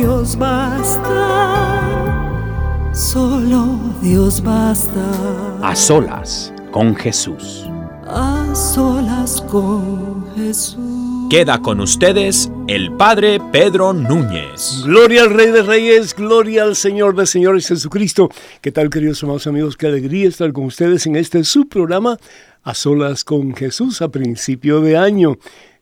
Dios basta, solo Dios basta. A solas con Jesús. A solas con Jesús. Queda con ustedes el Padre Pedro Núñez. Gloria al Rey de Reyes, gloria al Señor de Señores Jesucristo. ¿Qué tal, queridos amados amigos? Qué alegría estar con ustedes en este subprograma A Solas con Jesús a principio de año.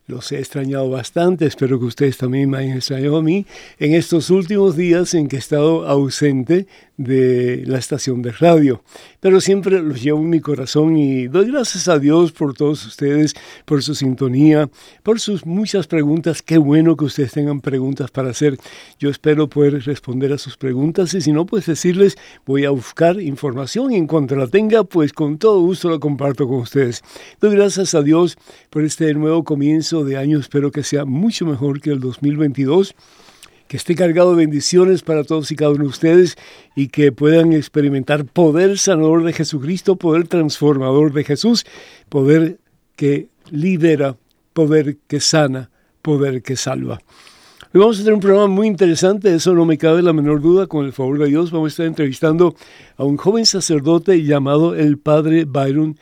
Los he extrañado bastante, espero que ustedes también me hayan extrañado a mí. En estos últimos días en que he estado ausente de la estación de radio. Pero siempre los llevo en mi corazón y doy gracias a Dios por todos ustedes, por su sintonía, por sus muchas preguntas. Qué bueno que ustedes tengan preguntas para hacer. Yo espero poder responder a sus preguntas y si no, pues decirles, voy a buscar información y en cuanto la tenga, pues con todo gusto la comparto con ustedes. Doy gracias a Dios por este nuevo comienzo de año. Espero que sea mucho mejor que el 2022 que esté cargado de bendiciones para todos y cada uno de ustedes y que puedan experimentar poder sanador de Jesucristo, poder transformador de Jesús, poder que libera, poder que sana, poder que salva. Hoy vamos a tener un programa muy interesante, eso no me cabe la menor duda, con el favor de Dios vamos a estar entrevistando a un joven sacerdote llamado el padre Byron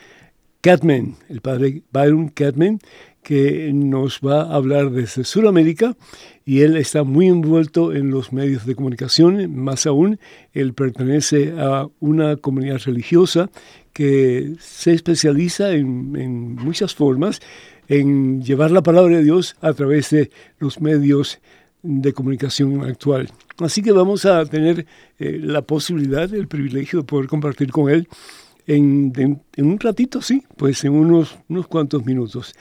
Catman, el padre Byron Catman, que nos va a hablar desde Sudamérica y él está muy envuelto en los medios de comunicación, más aún, él pertenece a una comunidad religiosa que se especializa en, muchas formas en llevar la palabra de Dios a través de los medios de comunicación actual. Así que vamos a tener eh, la posibilidad, el privilegio de poder compartir con él en, en, en un ratito, sí, pues en unos, unos cuantos minutos.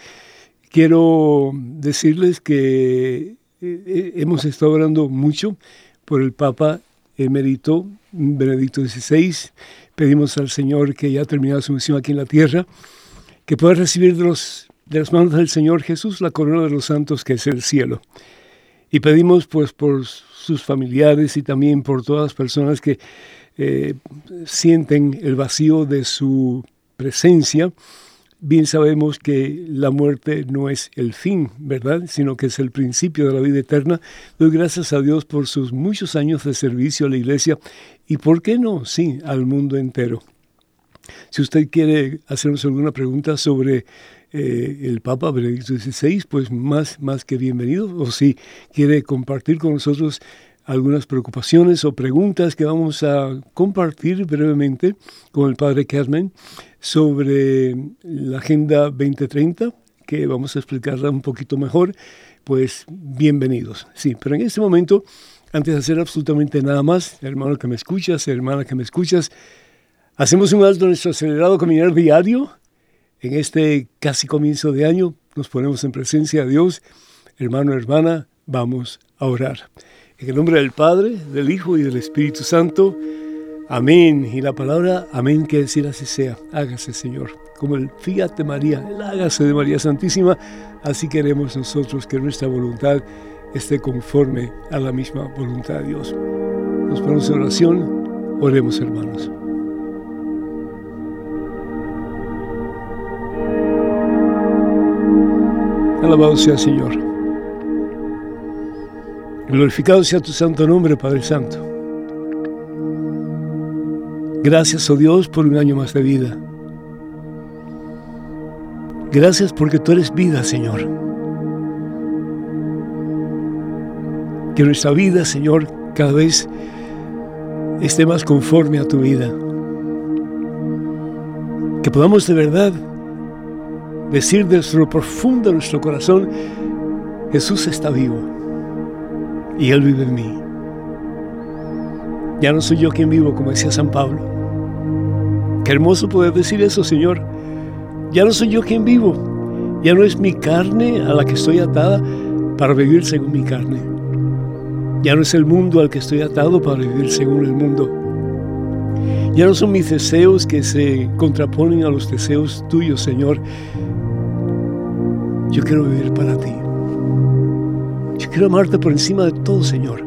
Quiero decirles que eh, hemos estado orando mucho por el Papa emérito Benedicto XVI. Pedimos al Señor que ya ha terminado su misión aquí en la tierra, que pueda recibir de, los, las manos del Señor Jesús la corona de los santos que es el cielo. Y pedimos pues por sus familiares y también por todas las personas que eh, sienten el vacío de su presencia, bien sabemos que la muerte no es el fin, ¿verdad? Sino que es el principio de la vida eterna. Doy gracias a Dios por sus muchos años de servicio a la iglesia y, ¿por qué no? Sí, al mundo entero. Si usted quiere hacernos alguna pregunta sobre eh, el Papa Benedicto XVI, pues más, más que bienvenido. O si quiere compartir con nosotros algunas preocupaciones o preguntas que vamos a compartir brevemente con el Padre Catman sobre la Agenda 2030, que vamos a explicarla un poquito mejor, pues bienvenidos. Sí, pero en este momento, antes de hacer absolutamente nada más, hermano que me escuchas, hermana que me escuchas, hacemos un alto en nuestro acelerado caminar diario. En este casi comienzo de año nos ponemos en presencia de Dios. Hermano, hermana, vamos a orar. En el nombre del Padre, del Hijo y del Espíritu Santo. Amén. Y la palabra amén quiere decir así sea. Hágase, Señor. Como el fiat de María, el hágase de María Santísima, así queremos nosotros que nuestra voluntad esté conforme a la misma voluntad de Dios. Nos ponemos en oración. Oremos, hermanos. Alabado sea Señor. Glorificado sea tu santo nombre, Padre Santo. Gracias, oh Dios, por un año más de vida. Gracias porque tú eres vida, Señor. Que nuestra vida, Señor, cada vez esté más conforme a tu vida. Que podamos de verdad decir desde lo profundo de nuestro corazón, Jesús está vivo y Él vive en mí. Ya no soy yo quien vivo, como decía San Pablo. Qué hermoso poder decir eso, Señor. Ya no soy yo quien vivo. Ya no es mi carne a la que estoy atada para vivir según mi carne. Ya no es el mundo al que estoy atado para vivir según el mundo. Ya no son mis deseos que se contraponen a los deseos tuyos, Señor. Yo quiero vivir para ti. Quiero amarte por encima de todo, Señor.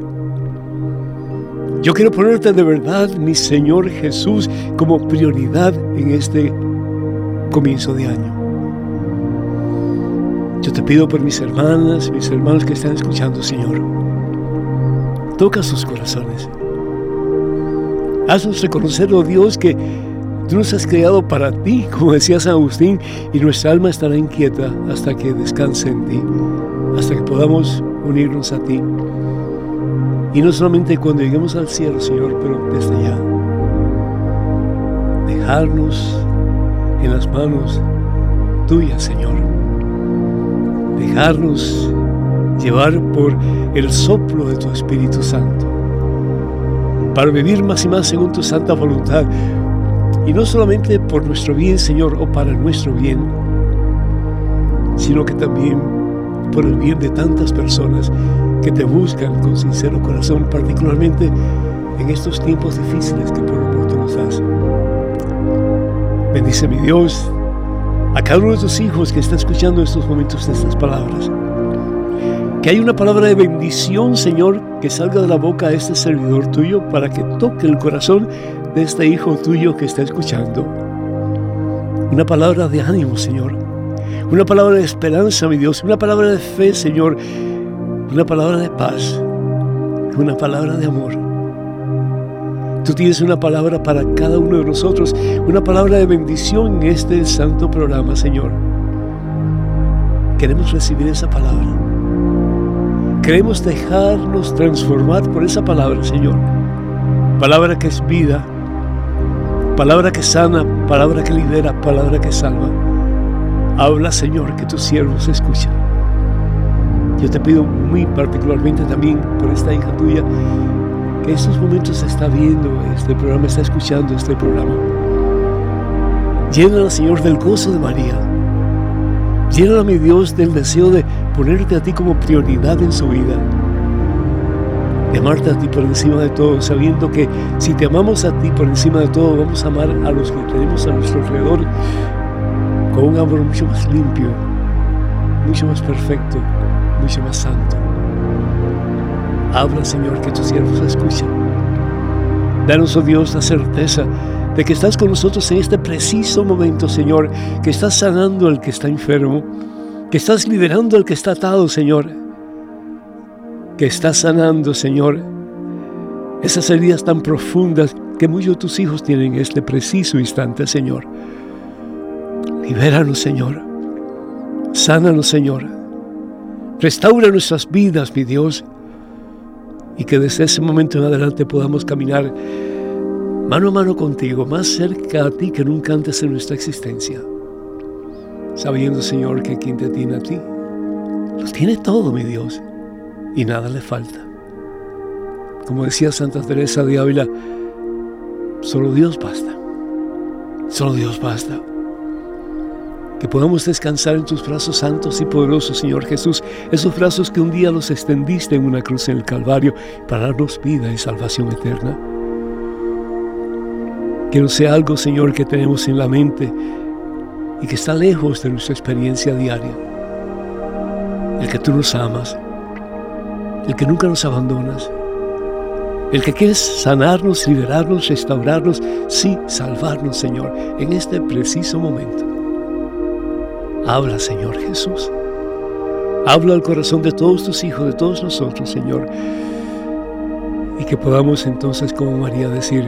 Yo quiero ponerte de verdad, mi Señor Jesús, como prioridad en este comienzo de año. Yo te pido por mis hermanas, mis hermanos que están escuchando, Señor. Toca sus corazones. Haznos reconocer, oh Dios, que tú nos has creado para ti, como decía San Agustín, y nuestra alma estará inquieta hasta que descanse en ti, hasta que podamos unirnos a ti. Y no solamente cuando lleguemos al cielo, Señor, pero desde ya. Dejarnos en las manos tuyas, Señor. Dejarnos llevar por el soplo de tu Espíritu Santo. Para vivir más y más según tu santa voluntad. Y no solamente por nuestro bien, Señor, o para nuestro bien, sino que también por el bien de tantas personas que te buscan con sincero corazón, particularmente en estos tiempos difíciles que por lo pronto nos das. Bendice mi Dios a cada uno de tus hijos que está escuchando estos momentos de estas palabras. Que hay una palabra de bendición, Señor, que salga de la boca de este servidor tuyo para que toque el corazón de este hijo tuyo que está escuchando. Una palabra de ánimo, Señor. Una palabra de esperanza, mi Dios. Una palabra de fe, Señor una palabra de paz, una palabra de amor. Tú tienes una palabra para cada uno de nosotros, una palabra de bendición en este santo programa, Señor. Queremos recibir esa palabra. Queremos dejarnos transformar por esa palabra, Señor. Palabra que es vida, palabra que sana, palabra que lidera, palabra que salva. Habla, Señor, que tus siervos escuchan. Yo te pido muy particularmente también por esta hija tuya que en estos momentos está viendo este programa, está escuchando este programa. Llénala, Señor, del gozo de María. Llénala, mi Dios, del deseo de ponerte a ti como prioridad en su vida. De amarte a ti por encima de todo, sabiendo que si te amamos a ti por encima de todo, vamos a amar a los que tenemos a nuestro alrededor con un amor mucho más limpio, mucho más perfecto, mucho más santo. Habla, Señor, que tus siervos escuchen. Danos, oh Dios, la certeza de que estás con nosotros en este preciso momento, Señor, que estás sanando al que está enfermo, que estás liberando al que está atado, Señor, que estás sanando, Señor, esas heridas tan profundas que muchos de tus hijos tienen en este preciso instante, Señor. Libéranos, Señor. Sánanos, Señor. Restaura nuestras vidas, mi Dios, y que desde ese momento en adelante podamos caminar mano a mano contigo, más cerca a ti que nunca antes en nuestra existencia. Sabiendo, Señor, que quien te tiene a ti, lo tiene todo, mi Dios, y nada le falta. Como decía Santa Teresa de Ávila, solo Dios basta. Solo Dios basta que podamos descansar en tus brazos santos y poderosos, Señor Jesús, esos brazos que un día los extendiste en una cruz en el Calvario para darnos vida y salvación eterna. Que no sea algo, Señor, que tenemos en la mente y que está lejos de nuestra experiencia diaria. El que tú nos amas, el que nunca nos abandonas, el que quieres sanarnos, liberarnos, restaurarnos, sí, salvarnos, Señor, en este preciso momento. Habla, Señor Jesús. Habla al corazón de todos tus hijos, de todos nosotros, Señor. Y que podamos entonces, como María, decir,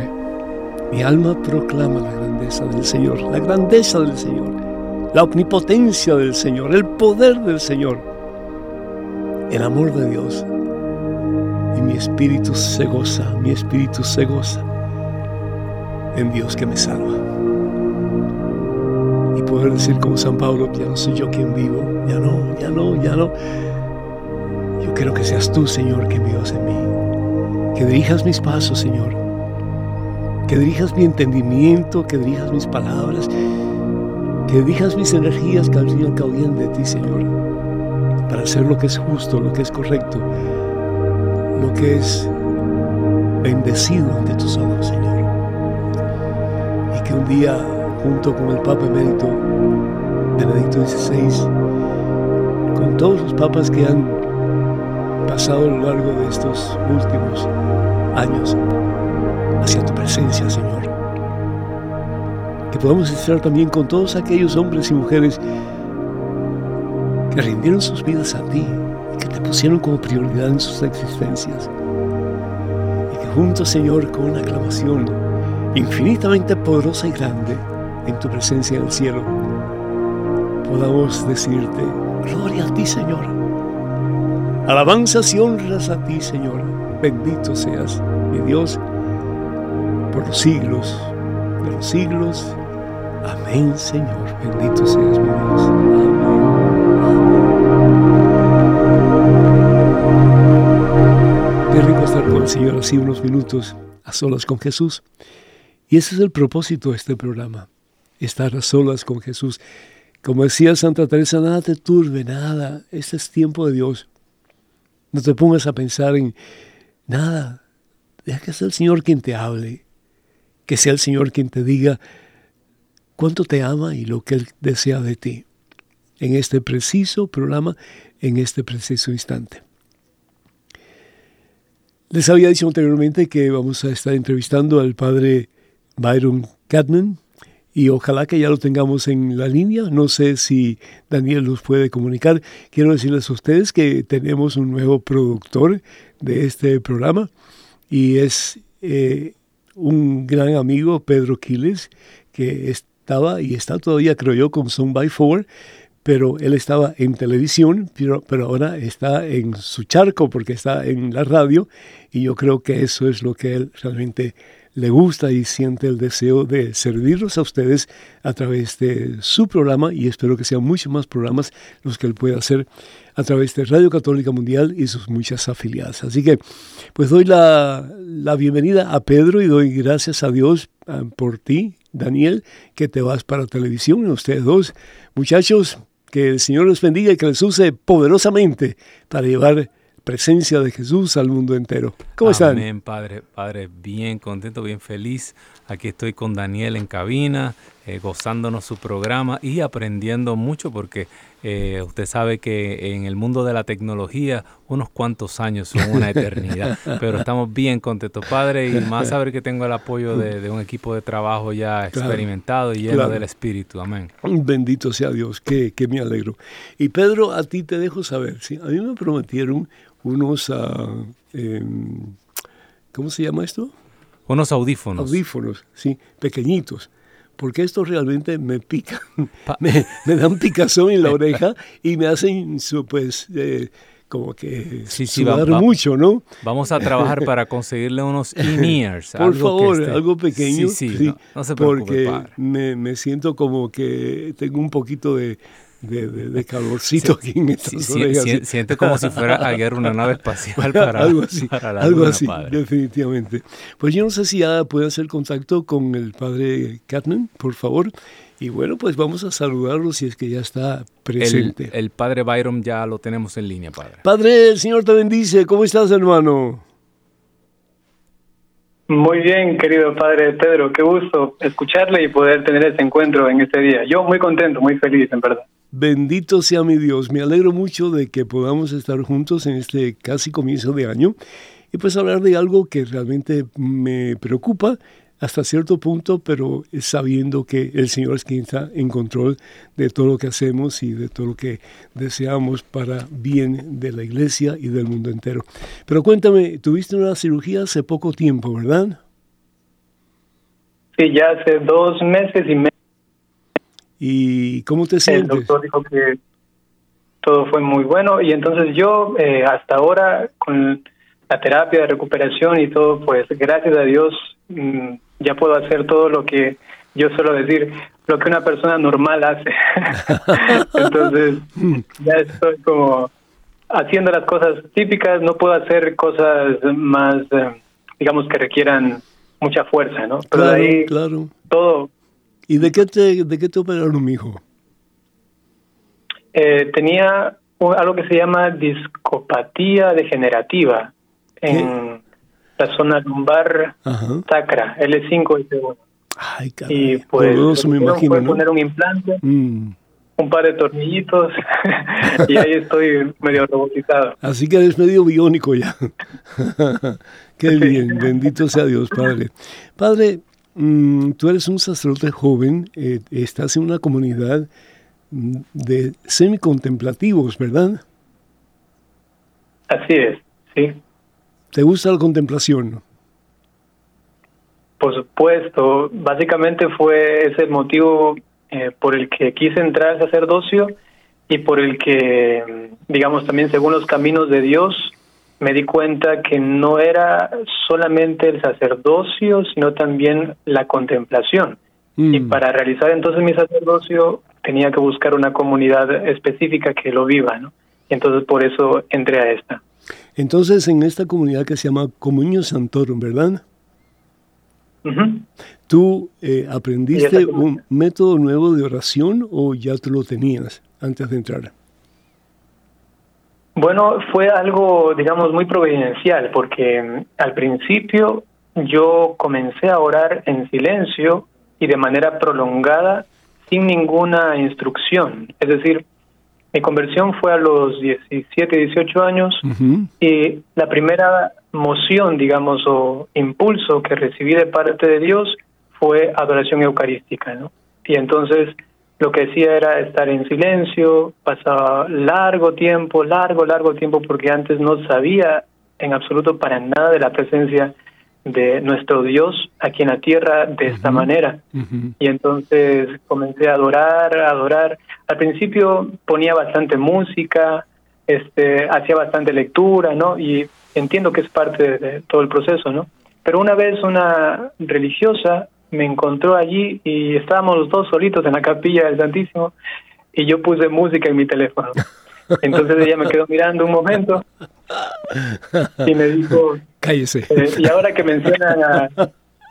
mi alma proclama la grandeza del Señor, la grandeza del Señor, la omnipotencia del Señor, el poder del Señor, el amor de Dios. y mi espíritu se goza, mi espíritu se goza en Dios que me salva. Poder decir como San Pablo, ya no soy yo quien vivo, ya no, ya no, ya no. Yo quiero que seas tú, Señor, que vivas en mí. Que dirijas mis pasos, Señor. Que dirijas mi entendimiento, que dirijas mis palabras, que dirijas mis energías que al de ti, Señor. Para hacer lo que es justo, lo que es correcto, lo que es bendecido ante tus ojos, Señor. Y que un día, junto con el Papa Emérito Benedicto XVI, con todos los papas que han pasado a lo largo de estos últimos años hacia tu presencia, Señor. Que podamos estar también con todos aquellos hombres y mujeres que rindieron sus vidas a ti que te pusieron como prioridad en sus existencias. Y que juntos, Señor, con una aclamación infinitamente poderosa y grande en tu presencia en el cielo, podamos decirte, gloria a ti, Señor. Alabanzas y honras a ti, Señor. Bendito seas, mi Dios, por los siglos de los siglos. Amén, Señor. Bendito seas, mi Dios. Amén. Qué rico estar con el Señor así unos minutos a solas con Jesús. Y ese es el propósito de este programa, estar a solas con Jesús. Como decía Santa Teresa, nada te turbe, nada. Este es tiempo de Dios. No te pongas a pensar en nada. Deja que sea el Señor quien te hable. Que sea el Señor quien te diga cuánto te ama y lo que Él desea de ti. En este preciso programa, en este preciso instante. Les había dicho anteriormente que vamos a estar entrevistando al padre Byron Catman y ojalá que ya lo tengamos en la línea. No sé si Daniel nos puede comunicar. Quiero decirles a ustedes que tenemos un nuevo productor de este programa y es eh, un gran amigo, Pedro Quiles, que estaba y está todavía, creo yo, con Son by Four pero él estaba en televisión, pero, pero, ahora está en su charco porque está en la radio y yo creo que eso es lo que él realmente le gusta y siente el deseo de servirlos a ustedes a través de su programa y espero que sean muchos más programas los que él pueda hacer a través de Radio Católica Mundial y sus muchas afiliadas. Así que pues doy la, la bienvenida a Pedro y doy gracias a Dios uh, por ti, Daniel, que te vas para televisión, ustedes dos. Muchachos, que el Señor les bendiga y que les use poderosamente para llevar presencia de Jesús al mundo entero. ¿Cómo están? Amén, Padre. Padre, bien contento, bien feliz. Aquí estoy con Daniel en cabina, eh, gozándonos su programa y aprendiendo mucho porque eh, usted sabe que en el mundo de la tecnología unos cuantos años son una eternidad, pero estamos bien contentos, Padre, y más saber que tengo el apoyo de, de un equipo de trabajo ya experimentado y lleno claro. del Espíritu. Amén. Bendito sea Dios, que, que, me alegro. Y Pedro, a ti te dejo saber, ¿sí? a mí me prometieron unos, uh, eh, ¿cómo se llama esto? Unos audífonos. Audífonos, sí, pequeñitos. Porque estos realmente me pican, me, me, dan picazón en la oreja y me hacen, pues, eh, como que sí, sí, sudar va, mucho, ¿no? Vamos a trabajar para conseguirle unos in-ears. Por favor, esté... algo pequeño. Sí, sí, sí no, no, se preocupe, Porque me, me, siento como que tengo un poquito de, de, de, de calorcito sí, aquí en estas sí, orejas. Sí, siente como si fuera a guiar una nave espacial para algo así, para la algo luna, así padre. definitivamente. Pues yo no sé si ya puede hacer contacto con el padre Catman, por favor. Y bueno, pues vamos a saludarlo si es que ya está presente. El, el, padre Byron ya lo tenemos en línea, padre. Padre, el Señor te bendice. ¿Cómo estás, hermano? Muy bien, querido padre Pedro. Qué gusto escucharle y poder tener este encuentro en este día. Yo muy contento, muy feliz, en verdad. Bendito sea mi Dios. Me alegro mucho de que podamos estar juntos en este casi comienzo de año y pues hablar de algo que realmente me preocupa hasta cierto punto, pero sabiendo que el Señor es quien está en control de todo lo que hacemos y de todo lo que deseamos para bien de la iglesia y del mundo entero. Pero cuéntame, tuviste una cirugía hace poco tiempo, ¿verdad? Sí, ya hace dos meses y medio. ¿Y cómo te sientes? El doctor dijo que todo fue muy bueno y entonces yo eh, hasta ahora con la terapia de recuperación y todo, pues gracias a Dios mm, ya puedo hacer todo lo que yo suelo decir, lo que una persona normal hace. Entonces, ya estoy como haciendo las cosas típicas, no puedo hacer cosas más, eh, digamos, que requieran mucha fuerza, ¿no? Pero claro, ahí claro. todo. ¿Y de qué te, de qué te operaron, hijo? Eh, tenía algo que se llama discopatía degenerativa en la zona lumbar sacra, L5 y T1. Ay, Y pues me imagino, poner un implante, mm. un par de tornillitos y ahí estoy medio robotizado. Así que eres medio biónico ya. Qué bien, bendito sea Dios, Padre. Padre, mm, tú eres un sacerdote joven, eh, estás en una comunidad mm, de semicontemplativos, ¿verdad? Así es, sí. ¿Te gusta la contemplación? Por supuesto, básicamente fue ese motivo eh, por el que quise entrar al sacerdocio y por el que, digamos, también según los caminos de Dios, me di cuenta que no era solamente el sacerdocio, sino también la contemplación. Y mm. para realizar entonces mi sacerdocio tenía que buscar una comunidad específica que lo viva, ¿no? Y entonces por eso entré a esta. Entonces, en esta comunidad que se llama Comunio Santorum, ¿verdad? ¿Tú eh, aprendiste un método nuevo de oración o ya te lo tenías antes de entrar? Bueno, fue algo, digamos, muy providencial, porque mm, al principio yo comencé a orar en silencio y de manera prolongada sin ninguna instrucción. Es decir, mi conversión fue a los 17, 18 años y la primera moción, digamos, o impulso que recibí de parte de Dios fue adoración eucarística, ¿no? Y entonces lo que hacía era estar en silencio, pasaba largo tiempo, largo, largo tiempo, porque antes no sabía en absoluto para nada de la presencia de nuestro Dios aquí en la tierra de esta manera. Y entonces comencé a adorar, a adorar. Al principio ponía bastante música, este, hacía bastante lectura, ¿no? Y entiendo que es parte de, todo el proceso, ¿no? Pero una vez una religiosa me encontró allí y estábamos los dos solitos en la capilla del Santísimo y yo puse música en mi teléfono. Entonces ella me quedó mirando un momento y me dijo, cállese. Eh, y ahora que mencionan a,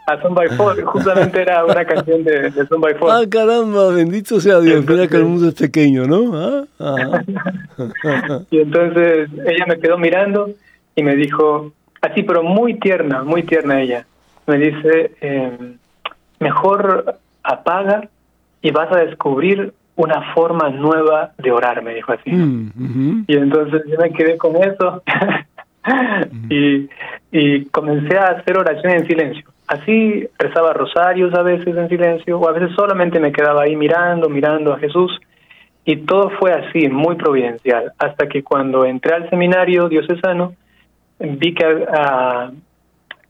a Son by Four, justamente era una canción de, de Son by Four. Ah, caramba, bendito sea Dios, mira que el mundo es pequeño, ¿no? ¿Ah? ah. y entonces ella me quedó mirando y me dijo, así, pero muy tierna, muy tierna ella, me dice, eh, mejor apaga y vas a descubrir una forma nueva de orar, me dijo así. Mm, y entonces yo me quedé con eso y, y comencé a hacer oración en silencio. Así rezaba rosarios a veces en silencio, o a veces solamente me quedaba ahí mirando, mirando a Jesús. Y todo fue así, muy providencial, hasta que cuando entré al seminario diocesano, vi que, uh,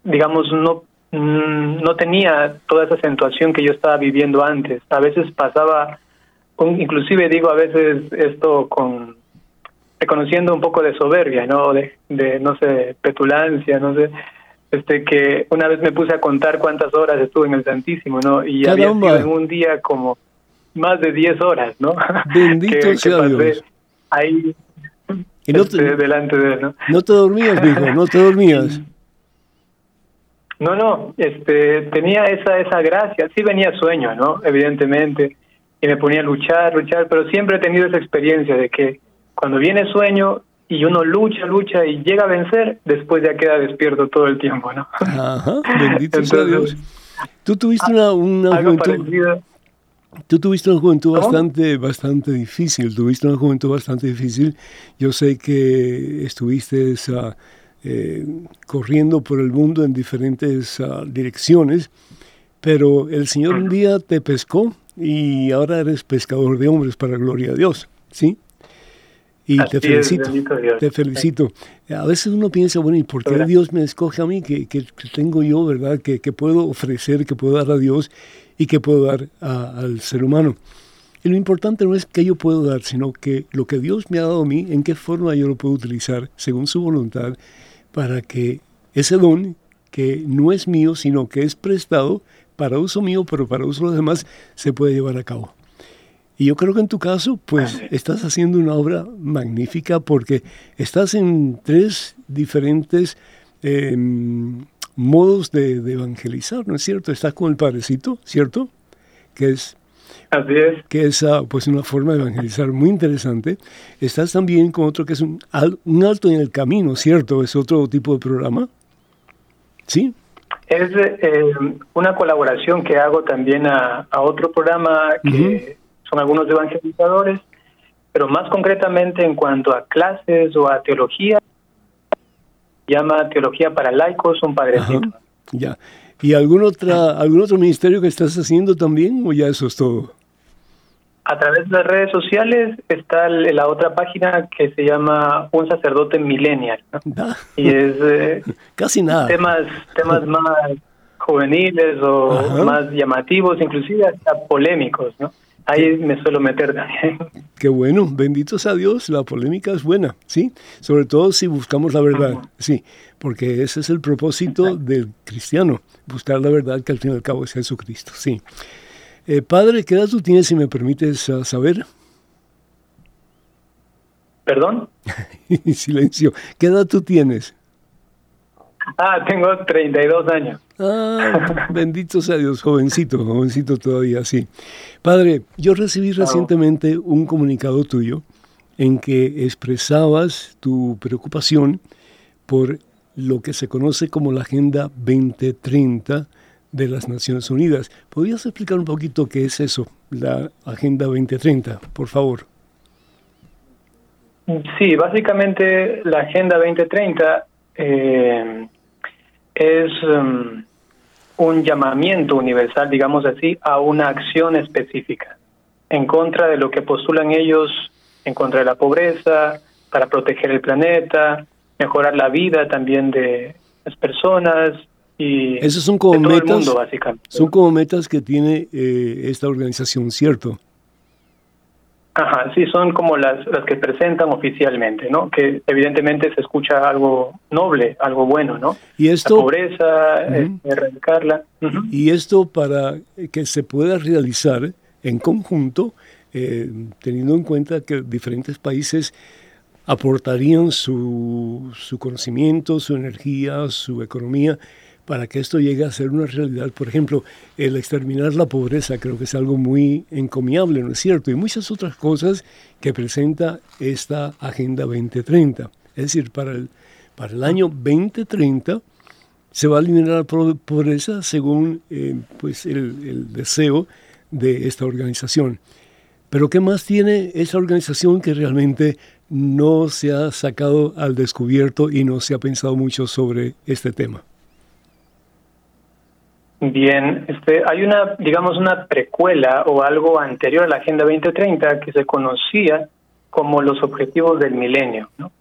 digamos, no no tenía toda esa acentuación que yo estaba viviendo antes. A veces pasaba, inclusive digo a veces esto con reconociendo un poco de soberbia, ¿no? De, de, no sé, petulancia, no sé, este que una vez me puse a contar cuántas horas estuve en el Santísimo, ¿no? Y había sido en un día como más de 10 horas, ¿no? Bendito sea Dios. Ahí y no este, delante de él, ¿no? No te dormías, hijo, no te dormías. No, no, este, tenía esa, esa gracia. Sí venía sueño, ¿no? Evidentemente. Y me ponía a luchar, luchar, pero siempre he tenido esa experiencia de que cuando viene sueño y uno lucha, lucha y llega a vencer, después ya queda despierto todo el tiempo, ¿no? Ajá, bendito sea Dios. Tú tuviste una, una juventud... Tú tuviste una juventud bastante, bastante difícil, tuviste una juventud bastante difícil. Yo sé que estuviste esa eh, corriendo por el mundo en diferentes ah, direcciones, pero el Señor un día te pescó y ahora eres pescador de hombres para gloria a Dios, ¿sí? Y te felicito, te felicito. A veces uno piensa, bueno, ¿y por qué Dios me escoge a mí? que tengo yo, verdad? Que, puedo ofrecer, que puedo dar a Dios y que puedo dar al ser humano. Y lo importante no es que yo puedo dar, sino que lo que Dios me ha dado a mí, en qué forma yo lo puedo utilizar según su voluntad para que ese don, que no es mío, sino que es prestado para uso mío, pero para uso de los demás, se puede llevar a cabo. Y yo creo que en tu caso, pues estás haciendo una obra magnífica porque estás en tres diferentes em, modos de, evangelizar, ¿no es cierto? Estás con el Padrecito, ¿cierto? Que es Así es. Que es pues una forma de evangelizar muy interesante. Estás también con otro que es un, un alto en el camino, ¿cierto? Es otro tipo de programa. ¿Sí? Es eh, una colaboración que hago también a, otro programa que son algunos evangelizadores, pero más concretamente en cuanto a clases o a teología, llama Teología para Laicos, un padrecito. ya. ¿Y algún, otra, algún otro ministerio que estás haciendo también o ya eso es todo? A través de las redes sociales está la otra página que se llama Un sacerdote millennial. Y es eh, casi nada. Temas, temas más juveniles o más llamativos, inclusive hasta polémicos, ¿no? Ahí me suelo meter también. Qué bueno, bendito sea Dios, la polémica es buena, ¿sí? Sobre todo si buscamos la verdad, sí, porque ese es el propósito del cristiano, buscar la verdad que al fin y al cabo es Jesucristo, sí. Eh, padre, ¿qué edad tú tienes, si me permites saber? ¿Perdón? Silencio. ¿Qué edad tú tienes? Ah, tengo 32 años. Ah, bendito sea Dios, jovencito, jovencito todavía, sí. Padre, yo recibí recientemente un comunicado tuyo en que expresabas tu preocupación por lo que se conoce como la Agenda 2030 de las Naciones Unidas. ¿Podrías explicar un poquito qué es eso, la Agenda 2030, por favor? Sí, básicamente la Agenda 2030 eh, es um, un llamamiento universal, digamos así, a una acción específica en contra de lo que postulan ellos, en contra de la pobreza, para proteger el planeta, mejorar la vida también de las personas y Esos son como metas, mundo. Son como metas que tiene eh, esta organización, ¿cierto? Ajá, sí, son como las, las que presentan oficialmente, ¿no? Que evidentemente se escucha algo noble, algo bueno, ¿no? Y esto... La pobreza, eh, erradicarla. Y esto para que se pueda realizar en conjunto, eh, teniendo en cuenta que diferentes países aportarían su, su conocimiento, su energía, su economía para que esto llegue a ser una realidad. Por ejemplo, el exterminar la pobreza creo que es algo muy encomiable, ¿no es cierto? Y muchas otras cosas que presenta esta Agenda 2030. Es decir, para el, para el año 2030 se va a eliminar la pobreza según eh, pues el, el deseo de esta organización. Pero ¿qué más tiene esa organización que realmente no se ha sacado al descubierto y no se ha pensado mucho sobre este tema? Bien, este, hay una, digamos, una precuela o algo anterior a la Agenda 2030 que se conocía como los objetivos del milenio. ¿no?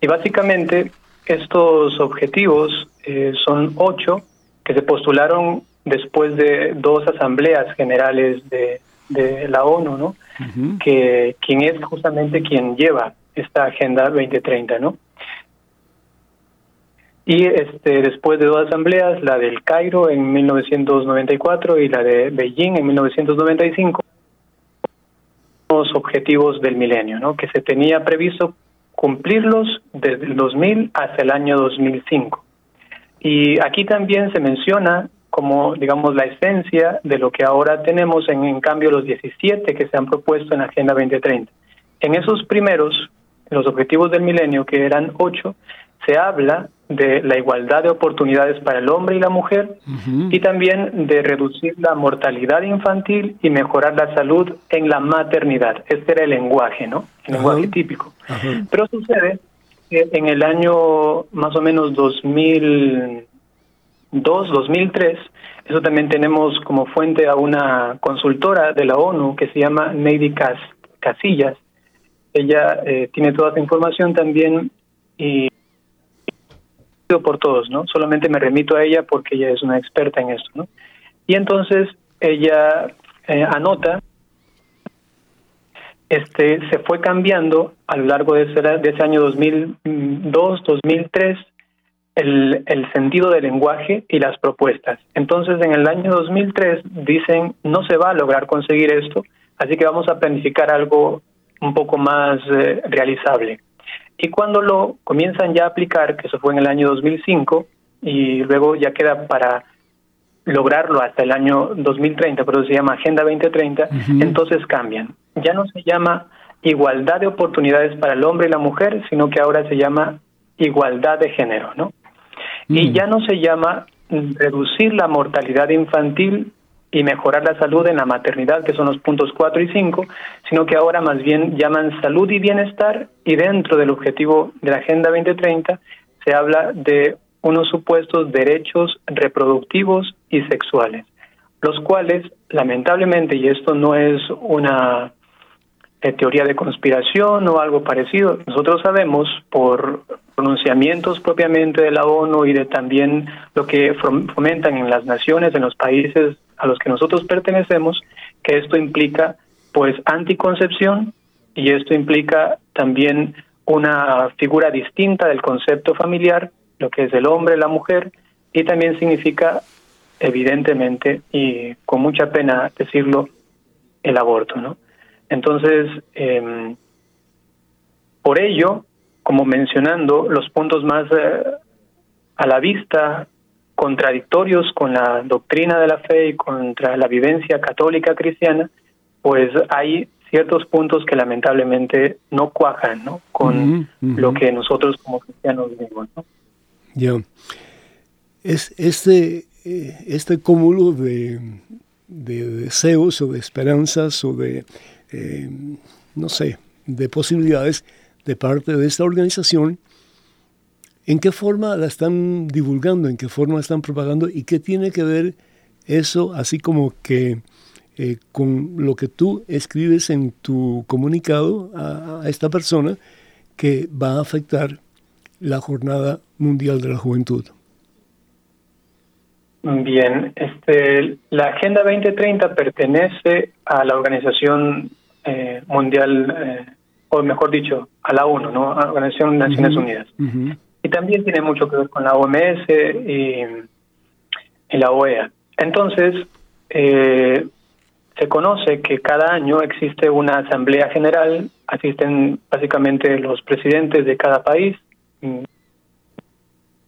Y básicamente estos objetivos eh, son ocho que se postularon después de dos asambleas generales de, de la ONU, ¿no? Que quien es justamente quien lleva esta Agenda 2030, ¿no? Y este, después de dos asambleas, la del Cairo en 1994 y la de Beijing en 1995, los objetivos del milenio, ¿no? que se tenía previsto cumplirlos desde el 2000 hasta el año 2005. Y aquí también se menciona como, digamos, la esencia de lo que ahora tenemos en, cambio, los 17 que se han propuesto en la Agenda 2030. En esos primeros, los objetivos del milenio, que eran ocho, se habla de la igualdad de oportunidades para el hombre y la mujer y también de reducir la mortalidad infantil y mejorar la salud en la maternidad. Este era el lenguaje, ¿no? El lenguaje típico. Pero sucede que en el año más o menos 2002, 2003, eso también tenemos como fuente a una consultora de la ONU que se llama Neidy Casillas. Ella eh, tiene toda esa información también y por todos, ¿no? Solamente me remito a ella porque ella es una experta en esto, ¿no? Y entonces ella eh, anota, este, se fue cambiando a lo largo de ese, de ese año 2002, 2003, el, el, sentido del lenguaje y las propuestas. Entonces, en el año 2003 dicen, no se va a lograr conseguir esto, así que vamos a planificar algo un poco más eh, realizable. Y cuando lo comienzan ya a aplicar, que eso fue en el año 2005, y luego ya queda para lograrlo hasta el año 2030, pero se llama Agenda 2030, entonces cambian. Ya no se llama igualdad de oportunidades para el hombre y la mujer, sino que ahora se llama igualdad de género, ¿no? Y mm. ya no se llama reducir la mortalidad infantil y mejorar la salud en la maternidad, que son los puntos 4 y 5, sino que ahora más bien llaman salud y bienestar y dentro del objetivo de la Agenda 2030 se habla de unos supuestos derechos reproductivos y sexuales, los cuales lamentablemente, y esto no es una teoría de conspiración o algo parecido, nosotros sabemos por pronunciamientos propiamente de la ONU y de también lo que fomentan en las naciones, en los países a los que nosotros pertenecemos, que esto implica pues anticoncepción y esto implica también una figura distinta del concepto familiar, lo que es el hombre, la mujer, y también significa evidentemente y con mucha pena decirlo el aborto, ¿no? Entonces, eh, por ello, como mencionando los puntos más eh, a la vista contradictorios con la doctrina de la fe y contra la vivencia católica cristiana, pues hay ciertos puntos que lamentablemente no cuajan ¿no? con lo que nosotros como cristianos vivimos. ¿no? Ya. Es este, eh, este cúmulo de, de, deseos o de esperanzas o de, no sé, de posibilidades de parte de esta organización, ¿en qué forma la están divulgando? ¿En qué forma la están propagando? ¿Y qué tiene que ver eso, así como que eh, con lo que tú escribes en tu comunicado a, esta persona que va a afectar la Jornada Mundial de la Juventud? Bien, este, la Agenda 2030 pertenece a la Organización eh, Mundial eh, o mejor dicho, a la ONU, ¿no? A la Organización de Naciones Unidas. Y también tiene mucho que ver con la OMS y, la OEA. Entonces, eh, se conoce que cada año existe una asamblea general, asisten básicamente los presidentes de cada país,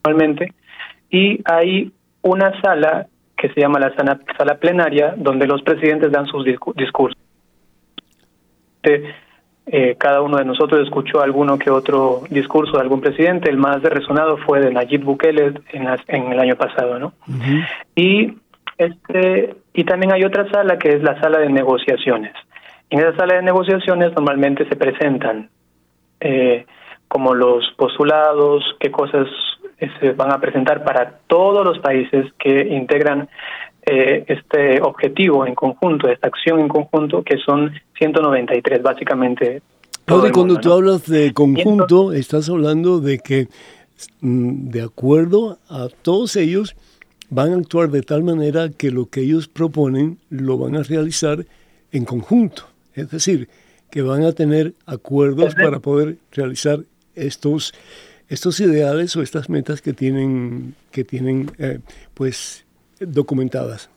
normalmente, y hay una sala que se llama la sala, sala plenaria, donde los presidentes dan sus discursos. Eh, cada uno de nosotros escuchó alguno que otro discurso de algún presidente. El más resonado fue de Nayib Bukele en, en el año pasado, ¿no? Y este y también hay otra sala que es la sala de negociaciones. En esa sala de negociaciones normalmente se presentan eh, como los postulados, qué cosas eh, se van a presentar para todos los países que integran eh, este objetivo en conjunto, esta acción en conjunto, que son 193 básicamente. Cuando tú hablas de conjunto, estás hablando de que mm, de acuerdo a todos ellos van a actuar de tal manera que lo que ellos proponen lo van a realizar en conjunto. Es decir, que van a tener acuerdos para poder realizar estos, estos ideales o estas metas que tienen, que tienen eh, pues documentadas.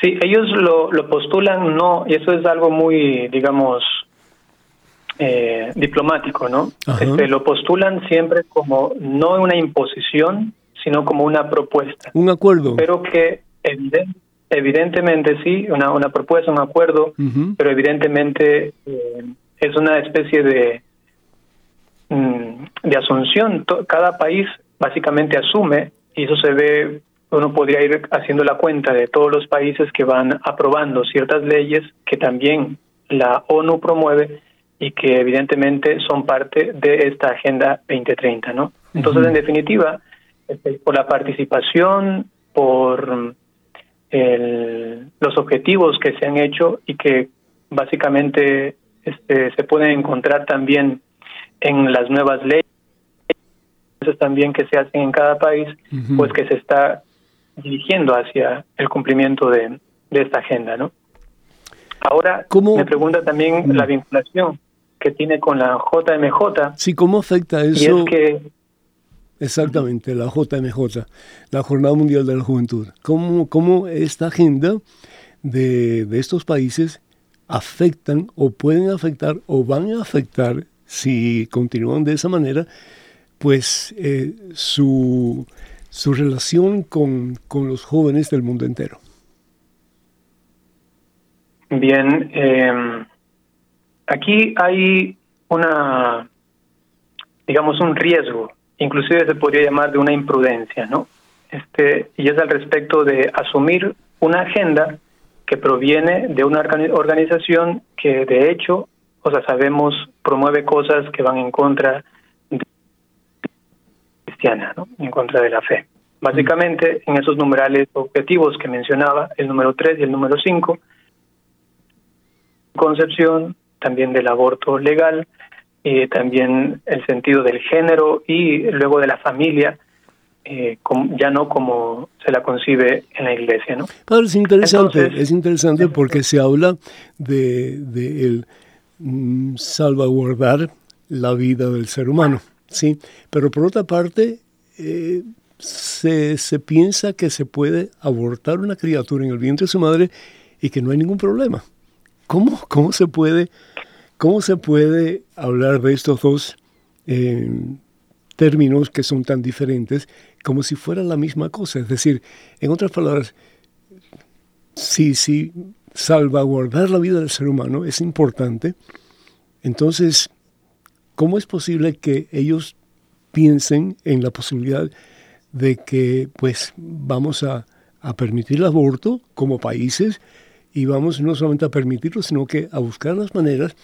Sí, ellos lo, lo postulan, no, y eso es algo muy, digamos, eh, diplomático, ¿no? Este, lo postulan siempre como no una imposición, sino como una propuesta. Un acuerdo. Pero que evidentemente sí, una, una propuesta, un acuerdo, pero evidentemente eh, es una especie de, mm, de asunción. Cada país básicamente asume y eso se ve, uno podría ir haciendo la cuenta de todos los países que van aprobando ciertas leyes que también la ONU promueve y que evidentemente son parte de esta Agenda 2030, ¿no? Entonces, en definitiva, este, por la participación, por el, los objetivos que se han hecho y que básicamente este, se pueden encontrar también en las nuevas leyes también que se hacen en cada país, pues que se está dirigiendo hacia el cumplimiento de, esta agenda, ¿no? Ahora me pregunta también la vinculación que tiene con la JMJ. Sí, ¿cómo afecta eso? Y es que exactamente, la JMJ, la Jornada Mundial de la Juventud. ¿Cómo, cómo esta agenda de, de estos países afectan o pueden afectar o van a afectar, si continúan de esa manera, pues eh, su, su relación con, con los jóvenes del mundo entero? Bien, eh, aquí hay una, digamos, un riesgo, inclusive se podría llamar de una imprudencia, ¿no? Este, y es al respecto de asumir una agenda que proviene de una organización que de hecho, o sea, sabemos, promueve cosas que van en contra de cristiana, ¿no? en contra de la fe. Básicamente, en esos numerales objetivos que mencionaba, el número 3 y el número 5, concepción, también del aborto legal, y también el sentido del género y luego de la familia, eh, ya no como se la concibe en la iglesia. ¿no? Padre, es interesante, es interesante porque se habla de, de el, mm, salvaguardar la vida del ser humano, ¿sí? Pero por otra parte, eh, se, se piensa que se puede abortar una criatura en el vientre de su madre y que no hay ningún problema. ¿Cómo, cómo, se, puede, cómo se puede hablar de estos dos eh, términos que son tan diferentes como si fuera la misma cosa? Es decir, en otras palabras, si, si salvaguardar la vida del ser humano es importante, entonces, ¿cómo es posible que ellos piensen en la posibilidad de que pues vamos a, permitir el aborto como países y vamos no solamente a permitirlo, sino que a buscar las maneras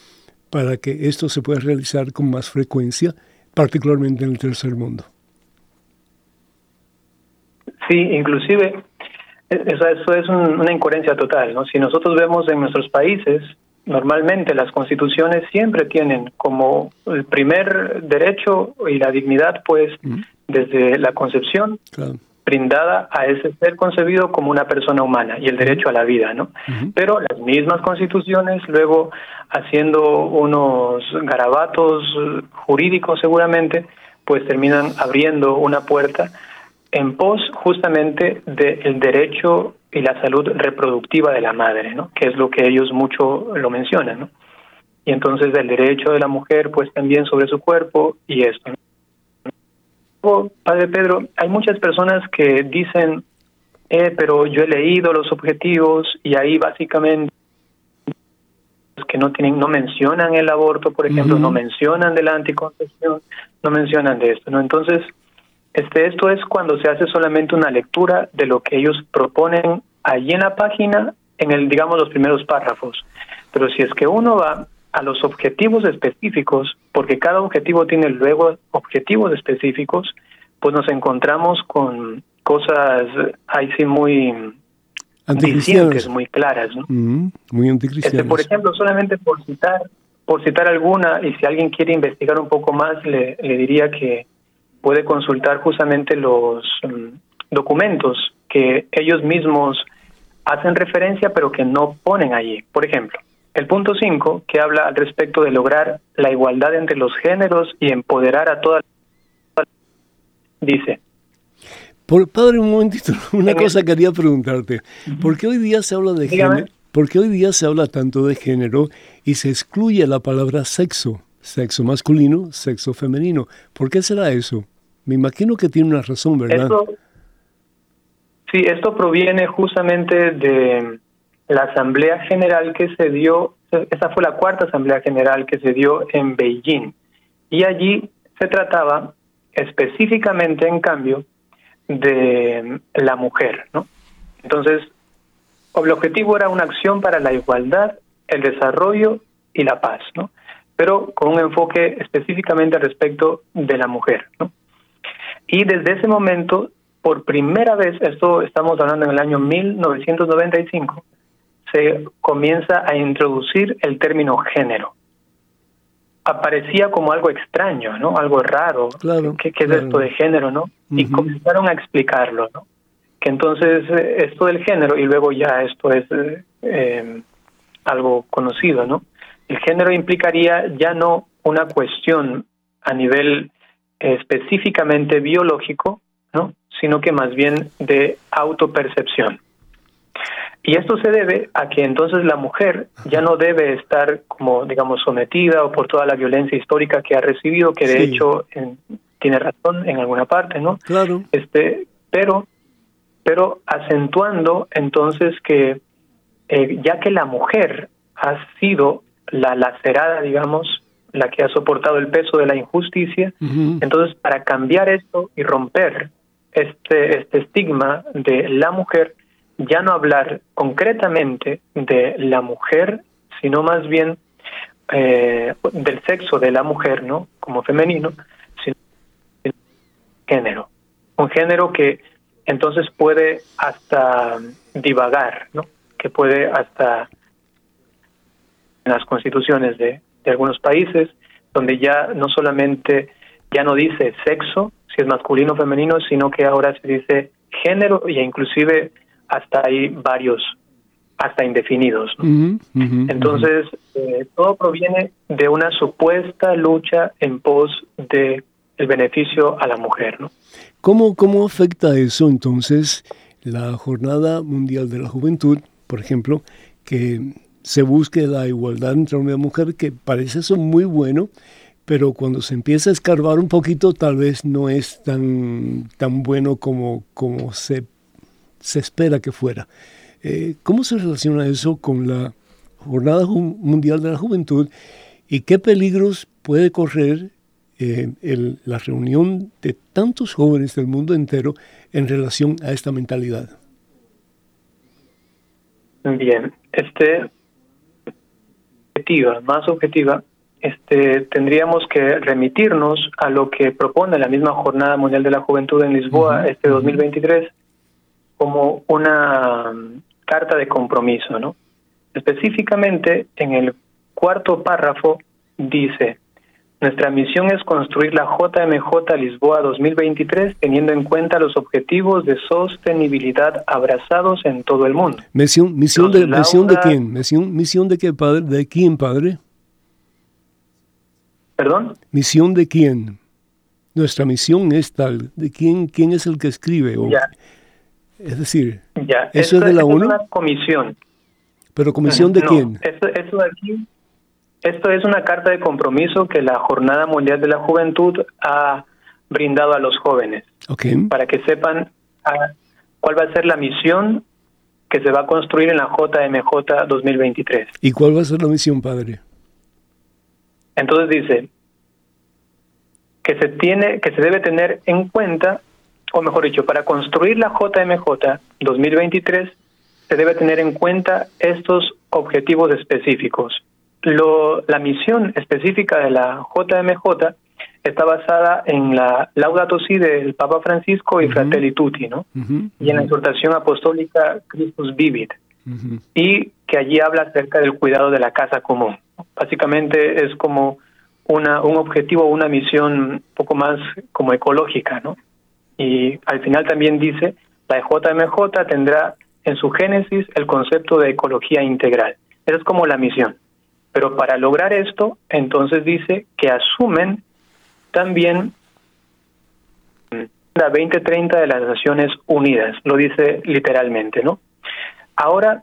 para que esto se pueda realizar con más frecuencia, particularmente en el tercer mundo. Sí, inclusive e, eso es una incoherencia total, ¿no? Si nosotros vemos en nuestros países, normalmente las constituciones siempre tienen como el primer derecho y la dignidad, pues, desde la concepción, brindada a ese ser concebido como una persona humana y el derecho a la vida, ¿no? Pero las mismas constituciones, luego haciendo unos garabatos jurídicos seguramente, pues terminan abriendo una puerta en pos justamente del derecho y la salud reproductiva de la madre, ¿no? Que es lo que ellos mucho lo mencionan, ¿no? Y entonces el derecho de la mujer, pues también sobre su cuerpo y esto. Padre Pedro, hay muchas personas que dicen, eh, pero yo he leído los objetivos y ahí básicamente que no tienen, no mencionan el aborto, por ejemplo, no mencionan de la anticoncepción, no mencionan de esto, ¿no? Entonces, este, esto es cuando se hace solamente una lectura de lo que ellos proponen allí en la página, en el, digamos, los primeros párrafos. Pero si es que uno va a los objetivos específicos, porque cada objetivo tiene luego objetivos específicos, pues nos encontramos con cosas ahí sí muy anticristianas, muy claras, ¿no? muy anticristianas. Este, por ejemplo, solamente por citar, por citar alguna, y si alguien quiere investigar un poco más, le, le diría que puede consultar justamente los mm, documentos que ellos mismos hacen referencia, pero que no ponen allí. Por ejemplo, el punto 5, que habla al respecto de lograr la igualdad entre los géneros y empoderar a todas dice. Por, padre, un momentito, una cosa quería preguntarte. ¿Por qué hoy día se habla de género? ¿Por qué hoy día se habla tanto de género y se excluye la palabra sexo? Sexo masculino, sexo femenino. ¿Por qué será eso? Me imagino que tiene una razón, ¿verdad? sí, esto proviene justamente de la Asamblea General que se dio, esa fue la cuarta Asamblea General que se dio en Beijing. Y allí se trataba específicamente, en cambio, de la mujer, ¿no? Entonces, el objetivo era una acción para la igualdad, el desarrollo y la paz, ¿no? Pero con un enfoque específicamente respecto de la mujer, ¿no? Y desde ese momento, por primera vez, esto estamos hablando en el año 1995, se comienza a introducir el término género. Aparecía como algo extraño, ¿no? Algo raro. Claro, ¿Qué, es esto de género, no? Y comenzaron a explicarlo, ¿no? Que entonces eh, esto del género, y luego ya esto es eh, algo conocido, ¿no? El género implicaría ya no una cuestión a nivel específicamente biológico, ¿no? sino que más bien de autopercepción. Y esto se debe a que entonces la mujer ya no debe estar como, digamos, sometida o por toda la violencia histórica que ha recibido, que de hecho tiene razón en alguna parte, ¿no? Claro. Este, pero, pero acentuando entonces que eh, ya que la mujer ha sido la lacerada, digamos, la que ha soportado el peso de la injusticia, entonces para cambiar esto y romper este, este estigma de la mujer, ya no hablar concretamente de la mujer, sino más bien eh, del sexo de la mujer, ¿no? Como femenino, sino género. Un género que entonces puede hasta divagar, ¿no? Que puede hasta en las constituciones de, de algunos países, donde ya no solamente ya no dice sexo, si es masculino o femenino, sino que ahora se dice género y inclusive hasta hay varios, hasta indefinidos. Entonces, eh, todo proviene de una supuesta lucha en pos de el beneficio a la mujer. ¿no? ¿Cómo, ¿Cómo afecta eso entonces la Jornada Mundial de la Juventud, por ejemplo, que se busque la igualdad entre hombre y mujer, que parece eso muy bueno, pero cuando se empieza a escarbar un poquito tal vez no es tan, tan bueno como, como se se espera que fuera. Eh, ¿Cómo se relaciona eso con la Jornada Mundial de la Juventud y qué peligros puede correr eh, la reunión de tantos jóvenes del mundo entero en relación a esta mentalidad? Bien, este objetiva, más objetiva, este, tendríamos que remitirnos a lo que propone la misma Jornada Mundial de la Juventud en Lisboa este 2023, como una mm, carta de compromiso, ¿no? Específicamente en el cuarto párrafo dice, nuestra misión es construir la JMJ Lisboa 2023 teniendo en cuenta los objetivos de sostenibilidad abrazados en todo el mundo. Misión, misión, de, misión de quién? Misión, misión de qué padre? ¿De quién padre? ¿Perdón? Misión de quién? Nuestra misión es tal. ¿De quién, quién es el que escribe? O, es decir, ya, ¿eso es de la ONU? Es una comisión. ¿Pero comisión de quién? Esto, esto, aquí, esto es una carta de compromiso que la Jornada Mundial de la Juventud ha brindado a los jóvenes. Okay. Para que sepan ah, cuál va a ser la misión que se va a construir en la JMJ 2023. ¿Y cuál va a ser la misión, padre? Entonces dice que se tiene que se debe tener en cuenta o mejor dicho, para construir la JMJ 2023 se debe tener en cuenta estos objetivos específicos. Lo, la misión específica de la JMJ está basada en la Laudato Si del Papa Francisco y Fratelli Tutti, ¿no? Y en la exhortación apostólica Christus Vivit. Y que allí habla acerca del cuidado de la casa común. Básicamente es como una, un objetivo, una misión un poco más como ecológica, ¿no? Y al final también dice, la JMJ tendrá en su génesis el concepto de ecología integral. Esa es como la misión. Pero para lograr esto, entonces dice que asumen también la 2030 de las Naciones Unidas, lo dice literalmente, ¿no? Ahora,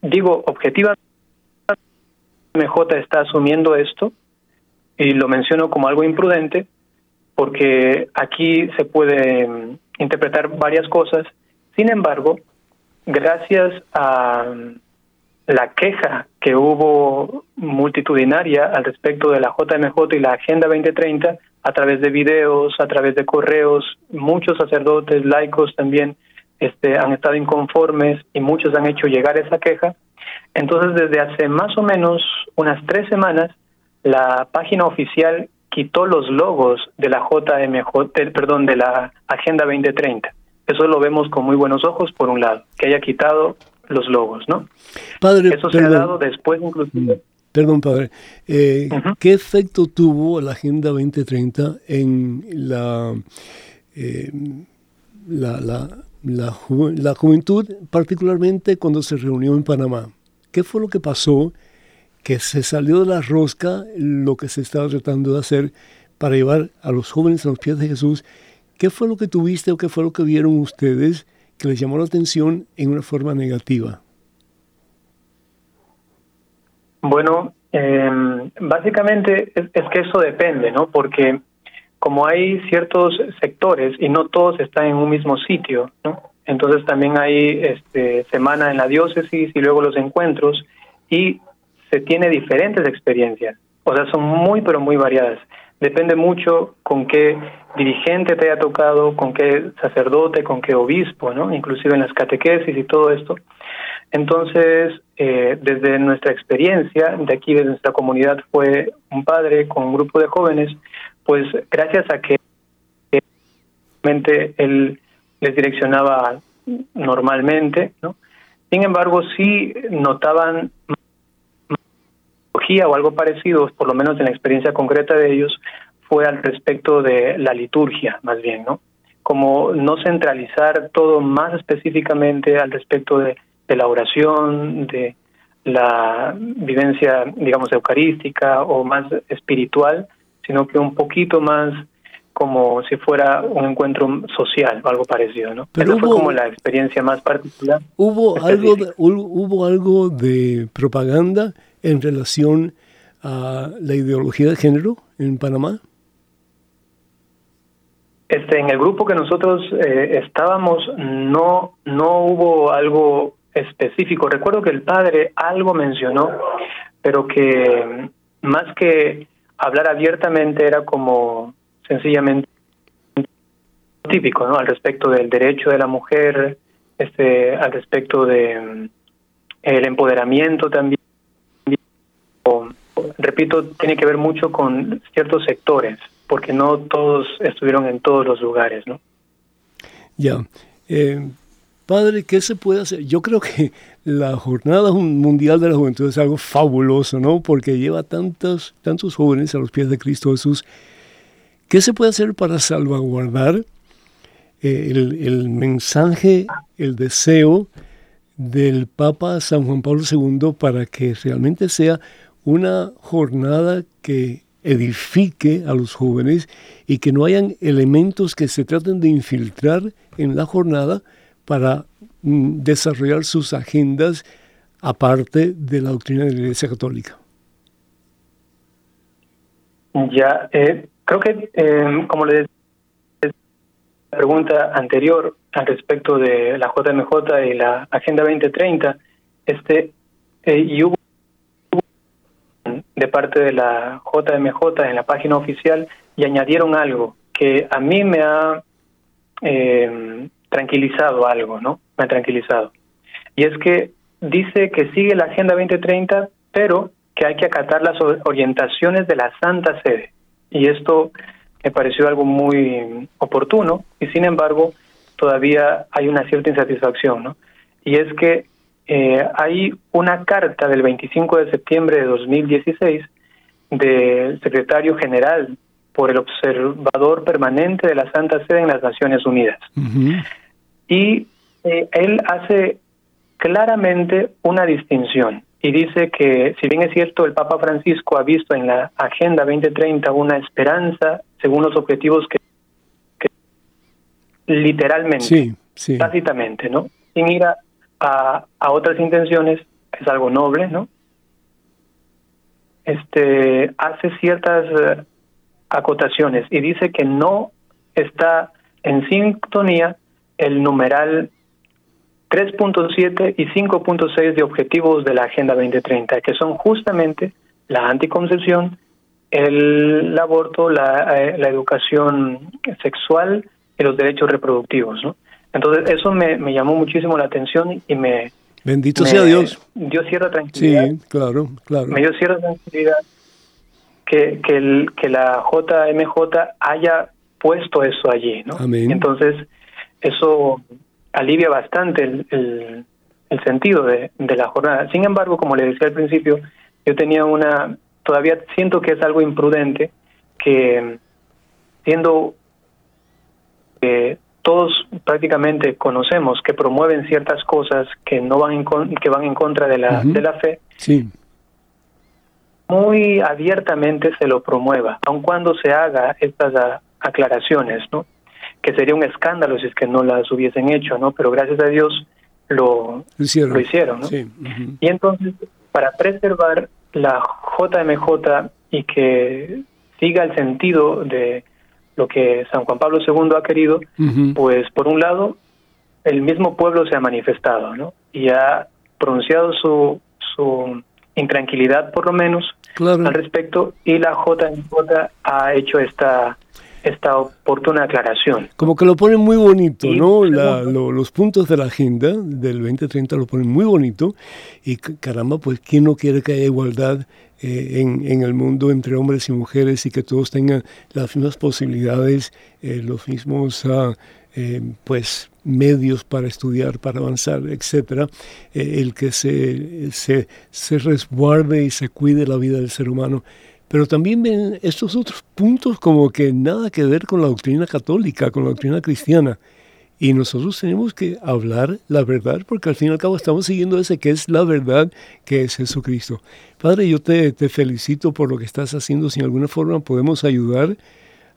digo, objetivamente, MJ está asumiendo esto, y lo menciono como algo imprudente, porque aquí se puede mm, interpretar varias cosas. Sin embargo, gracias a mm, la queja que hubo multitudinaria al respecto de la JMJ y la Agenda 2030, a través de videos, a través de correos, muchos sacerdotes laicos también este, han estado inconformes y muchos han hecho llegar esa queja. Entonces, desde hace más o menos unas tres semanas, la página oficial quitó los logos de la JMJ, perdón, de la Agenda 2030. Eso lo vemos con muy buenos ojos, por un lado, que haya quitado los logos, ¿no? Padre, Eso se ha dado después inclusive. Mm, perdón, padre. Eh, ¿Qué efecto tuvo la Agenda 2030 en la, eh, la, la, la, la, juventud, particularmente cuando se reunió en Panamá? ¿Qué fue lo que pasó que se salió de la rosca lo que se estaba tratando de hacer para llevar a los jóvenes a los pies de Jesús. ¿Qué fue lo que tuviste o qué fue lo que vieron ustedes que les llamó la atención en una forma negativa? Bueno, eh, básicamente es, que eso depende, ¿no? Porque como hay ciertos sectores y no todos están en un mismo sitio. Entonces también hay este, semana en la diócesis y luego los encuentros y se tiene diferentes experiencias. O sea, son muy, pero muy variadas. Depende mucho con qué dirigente te haya tocado, con qué sacerdote, con qué obispo, ¿no? Inclusive en las catequesis y todo esto. Realmente, eh, desde nuestra experiencia, de aquí, de nuestra comunidad, fue un padre con un grupo de jóvenes, pues gracias a que él les direccionaba normalmente, ¿no? Sin embargo, sí notaban o algo parecido, por lo menos en la experiencia concreta de ellos, fue al respecto de la liturgia, más bien, ¿no? Como no centralizar todo más específicamente al respecto de, de la oración, de la vivencia, digamos, eucarística o más espiritual, sino que un poquito más como si fuera un encuentro social o algo parecido, ¿no? Pero fue como la experiencia más particular. ¿Hubo algo, de, ¿Hubo algo de propaganda en relación a la ideología de género en Panamá? Este, en el grupo que nosotros eh, estábamos no no hubo algo específico. Recuerdo que el padre algo mencionó, pero que más que hablar abiertamente era como sencillamente típico, ¿no? Al respecto del derecho de la mujer, este, al respecto de mm, el empoderamiento también. Repito, tiene que ver mucho con ciertos sectores, porque no todos estuvieron en todos los lugares, ¿no? Ya. Eh, padre, ¿qué se puede hacer? Yo creo que la Jornada Mundial de la Juventud es algo fabuloso, ¿no? Porque lleva tantos, tantos jóvenes a los pies de Cristo Jesús ¿Qué se puede hacer para salvaguardar eh, el, mensaje, el deseo del Papa San Juan Pablo II para que realmente sea una jornada que edifique a los jóvenes y que no hayan elementos que se traten de infiltrar en la jornada para mm, desarrollar sus agendas aparte de la doctrina de la Iglesia Católica. Ya, eh, Creo que, eh, como le decía, la pregunta anterior al respecto de la JMJ y la Agenda 2030, este, eh, y hubo de parte de la JMJ en la página oficial y añadieron algo que a mí me ha eh, tranquilizado algo, ¿no? Me ha tranquilizado. Y es que dice que sigue la Agenda 2030, pero que hay que acatar las orientaciones de la Santa Sede y esto me pareció algo muy oportuno y sin embargo todavía hay una cierta insatisfacción, ¿no? Y es que eh, hay una carta del 25 de septiembre de 2016 del secretario general por el observador permanente de la Santa Sede en las Naciones Unidas. Y eh, él hace claramente una distinción y dice que si bien es cierto el Papa Francisco ha visto en la Agenda 2030 una esperanza según los objetivos que, literalmente, sí, sí. tácitamente, ¿no? Sin ir a, a, otras intenciones, es algo noble, ¿no? Este hace ciertas eh, acotaciones y dice que no está en sintonía el numeral 3.7 y 5.6 de objetivos de la Agenda 2030, que son justamente la anticoncepción, el, aborto, la, eh, la, educación sexual y los derechos reproductivos. ¿no? Entonces, eso me, me llamó muchísimo la atención y me... Bendito sea Dios. Dio cierta tranquilidad. Sí, claro, claro. Me dio cierta tranquilidad que, que, el, que la JMJ haya puesto eso allí. ¿no? Amén. Entonces, eso alivia bastante el, el, sentido de, de, la jornada. Sin embargo, como le decía al principio, yo tenía una, todavía siento que es algo imprudente que siendo que todos prácticamente conocemos que promueven ciertas cosas que no van en, que van en contra de la, de la fe, sí. muy abiertamente se lo promueva, aun cuando se haga estas aclaraciones, ¿no? Que sería un escándalo si es que no las hubiesen hecho, ¿no? Pero gracias a Dios lo hicieron, lo hicieron ¿no? Y entonces, para preservar la JMJ y que siga el sentido de lo que San Juan Pablo II ha querido, pues por un lado, el mismo pueblo se ha manifestado, ¿no? Y ha pronunciado su, su intranquilidad, por lo menos, al respecto, y la JMJ ha hecho esta esta oportuna aclaración. Como que lo ponen muy bonito, ¿no? los puntos de la agenda del 2030 lo ponen muy bonito y caramba, pues ¿quién no quiere que haya igualdad eh, en, el mundo entre hombres y mujeres y que todos tengan las mismas posibilidades, eh, los mismos eh, pues medios para estudiar, para avanzar, etcétera, el que se, se, se resguarde y se cuide la vida del ser humano. Pero también ven estos otros puntos como que nada que ver con la doctrina católica, con la doctrina cristiana. Y nosotros tenemos que hablar la verdad, porque al fin y al cabo estamos siguiendo ese que es la verdad, que es Jesucristo. Padre, yo te, te felicito por lo que estás haciendo. Si en alguna forma podemos ayudar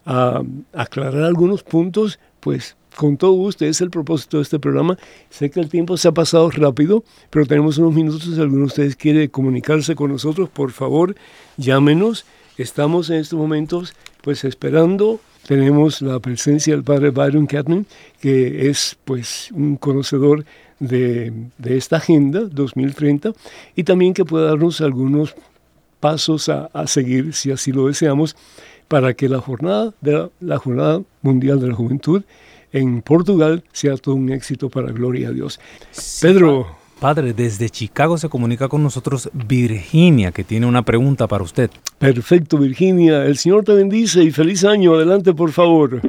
a aclarar algunos puntos, pues con todo gusto, es el propósito de este programa. Sé que el tiempo se ha pasado rápido, pero tenemos unos minutos. Si alguno de ustedes quiere comunicarse con nosotros, por favor, llámenos. Estamos en estos momentos pues esperando tenemos la presencia del padre Byron Catman, que es pues un conocedor de, esta agenda 2030 y también que pueda darnos algunos pasos a, seguir, si así lo deseamos, para que la jornada, de la, Jornada Mundial de la Juventud en Portugal sea todo un éxito para gloria a Dios. Pedro. Padre, desde Chicago se comunica con nosotros Virginia, que tiene una pregunta para usted. Perfecto, Virginia. El Señor te bendice y feliz año. Adelante, por favor.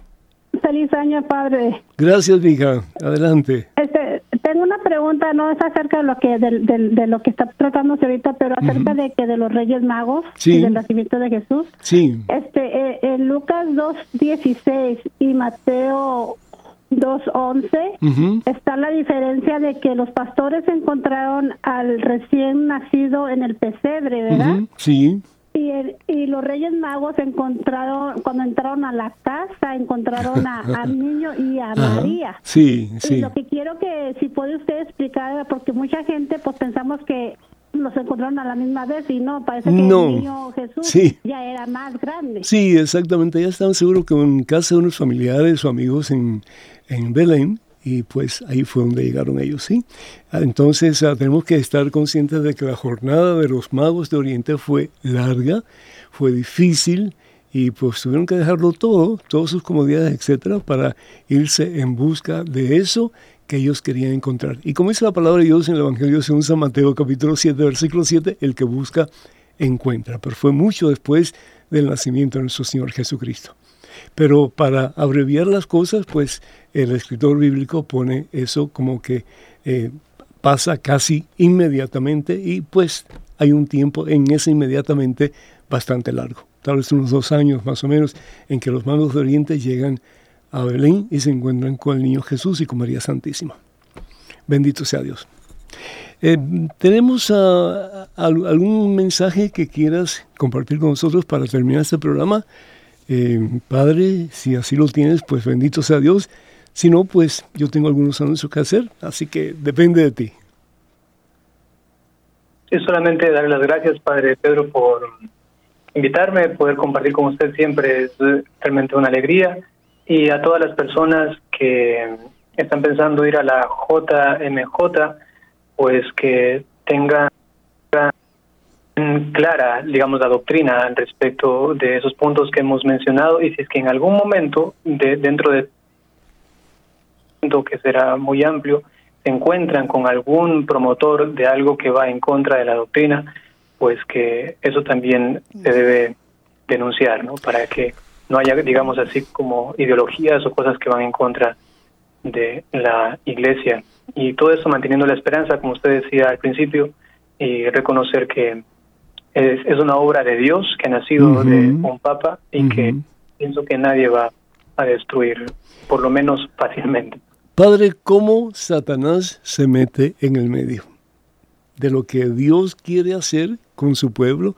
Feliz año, Padre. Gracias, hija. Adelante. Este, tengo una pregunta, no es acerca de lo que de, lo que está tratándose ahorita, pero acerca de que de los Reyes Magos y del nacimiento de Jesús. Sí. Este, eh, en Lucas 2:16 y Mateo 2.11 está la diferencia de que los pastores encontraron al recién nacido en el pesebre, ¿verdad? Sí. Y, y los Reyes Magos encontraron, cuando entraron a la casa, encontraron a, al niño y a María. Sí, sí. Y lo que quiero que, si puede usted explicar, porque mucha gente, pues pensamos que los encontraron a la misma vez y no, parece que el niño Jesús ya era más grande. Sí, exactamente. Ya estaban seguros que en casa de unos familiares o amigos en, en Belén y pues ahí fue donde llegaron ellos, ¿sí? Entonces ah, tenemos que estar conscientes de que la jornada de los magos de Oriente fue larga, fue difícil y pues tuvieron que dejarlo todo, todas sus comodidades, etcétera, para irse en busca de eso que ellos querían encontrar. Y como dice la palabra de Dios en el Evangelio según San Mateo capítulo 7, versículo 7, el que busca encuentra. Pero fue mucho después del nacimiento de nuestro Señor Jesucristo. Pero para abreviar las cosas, pues el escritor bíblico pone eso como que eh, pasa casi inmediatamente y pues hay un tiempo en ese inmediatamente bastante largo, tal vez unos dos años más o menos, en que los magos de Oriente llegan a Belén y se encuentran con el niño Jesús y con María Santísima. Bendito sea Dios. Eh, ¿Tenemos ah, algún mensaje que quieras compartir con nosotros para terminar este programa? Eh, padre, si así lo tienes, pues bendito sea Dios. Si no, pues yo tengo algunos anuncios que hacer, así que depende de ti. Es solamente dar las gracias, Padre Pedro, por invitarme, poder compartir con usted siempre es realmente una alegría. Y a todas las personas que están pensando ir a la JMJ, pues que tengan clara, digamos, la doctrina respecto de esos puntos que hemos mencionado y si es que en algún momento de, dentro de que será muy amplio se encuentran con algún promotor de algo que va en contra de la doctrina, pues que eso también se debe denunciar, ¿no? Para que no haya, digamos así, como ideologías o cosas que van en contra de la iglesia. Y todo eso manteniendo la esperanza, como usted decía al principio, y reconocer que es, es una obra de Dios que ha nacido de un papa y que pienso que nadie va a destruir, por lo menos fácilmente. Padre, ¿cómo Satanás se mete en el medio de lo que Dios quiere hacer con su pueblo?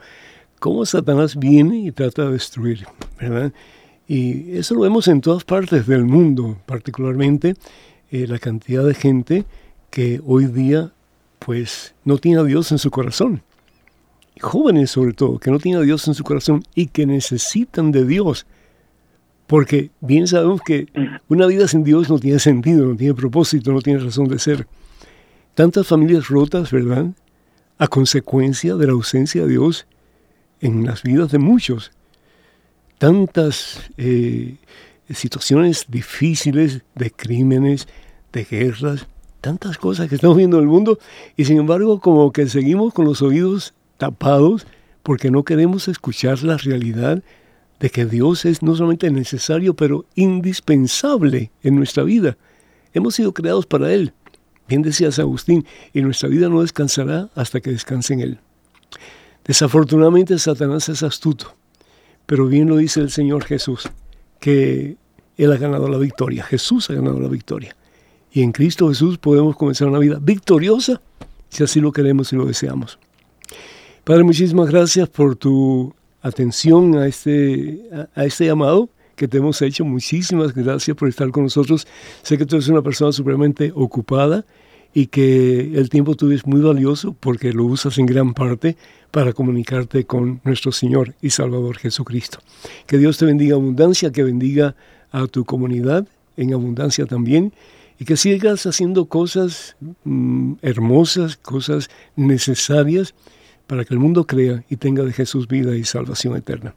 cómo Satanás viene y trata de destruir, ¿verdad? Y eso lo vemos en todas partes del mundo, particularmente eh, la cantidad de gente que hoy día pues no tiene a Dios en su corazón. Jóvenes sobre todo, que no tienen a Dios en su corazón y que necesitan de Dios. Porque bien sabemos que una vida sin Dios no tiene sentido, no tiene propósito, no tiene razón de ser. Tantas familias rotas, ¿verdad? A consecuencia de la ausencia de Dios en las vidas de muchos. Tantas eh, situaciones difíciles de crímenes, de guerras, tantas cosas que estamos viendo en el mundo y sin embargo como que seguimos con los oídos tapados porque no queremos escuchar la realidad de que Dios es no solamente necesario, pero indispensable en nuestra vida. Hemos sido creados para Él. Bien decía San Agustín, y nuestra vida no descansará hasta que descanse en Él. Desafortunadamente Satanás es astuto, pero bien lo dice el Señor Jesús, que Él ha ganado la victoria, Jesús ha ganado la victoria. Y en Cristo Jesús podemos comenzar una vida victoriosa si así lo queremos y lo deseamos. Padre, muchísimas gracias por tu atención a este, a, este llamado que te hemos hecho. Muchísimas gracias por estar con nosotros. Sé que tú eres una persona supremamente ocupada y que el tiempo tuyo es muy valioso porque lo usas en gran parte para comunicarte con nuestro Señor y Salvador Jesucristo. Que Dios te bendiga abundancia, que bendiga a tu comunidad en abundancia también y que sigas haciendo cosas mm, hermosas, cosas necesarias para que el mundo crea y tenga de Jesús vida y salvación eterna.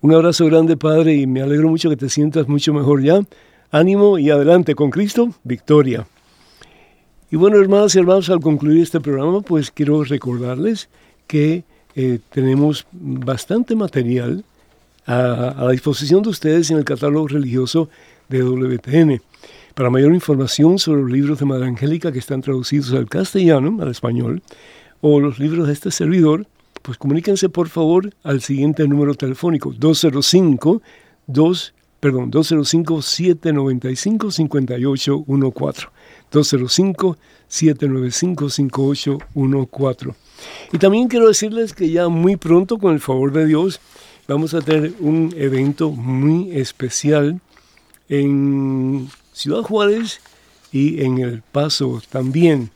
Un abrazo grande, Padre, y me alegro mucho que te sientas mucho mejor ya. Ánimo y adelante con Cristo, victoria. Y bueno, hermanas y hermanos, al concluir este programa, pues quiero recordarles que eh, tenemos bastante material a, a, la disposición de ustedes en el catálogo religioso de WTN. Para mayor información sobre los libros de Madre Angélica que están traducidos al castellano, al español, o los libros de este servidor, pues comuníquense por favor al siguiente número telefónico 205 2 perdón 205 795 5814 205 795 5814 y también quiero decirles que ya muy pronto con el favor de Dios vamos a tener un evento muy especial en Ciudad Juárez y en El Paso también.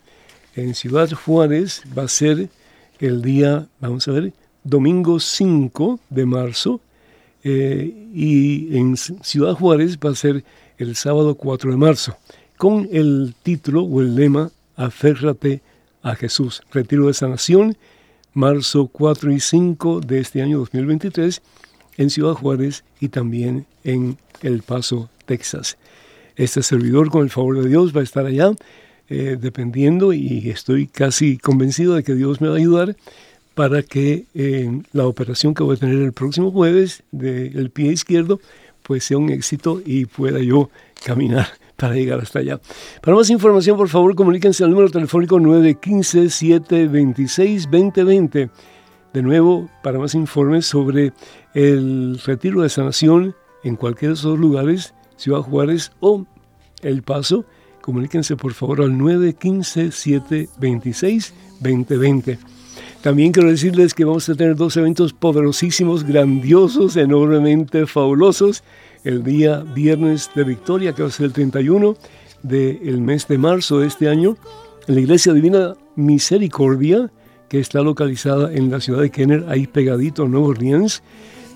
En Ciudad Juárez va a ser el día, vamos a ver, domingo 5 de marzo eh, y en Ciudad Juárez va a ser el sábado 4 de marzo, con el título o el lema Aférrate a Jesús, Retiro de Sanación, marzo 4 y 5 de este año 2023 en Ciudad Juárez y también en El Paso, Texas. Este servidor, con el favor de Dios, va a estar allá, eh, dependiendo, y estoy casi convencido de que Dios me va a ayudar para que eh, la operación que voy a tener el próximo jueves del pie izquierdo, pues sea un éxito y pueda yo caminar para llegar hasta allá. Para más información, por favor, comuníquense al número telefónico 915-726-2020. De nuevo, para más informes sobre el retiro de sanación en cualquiera de esos lugares, Ciudad Juárez o El Paso, comuníquense por favor al 915-726-2020. También quiero decirles que vamos a tener dos eventos poderosísimos, grandiosos, enormemente fabulosos. El día viernes de Victoria, que va a ser el 31 del mes de marzo de este año, en la Iglesia Divina Misericordia, que está localizada en la ciudad de Kenner, ahí pegadito a Nuevo Orleans.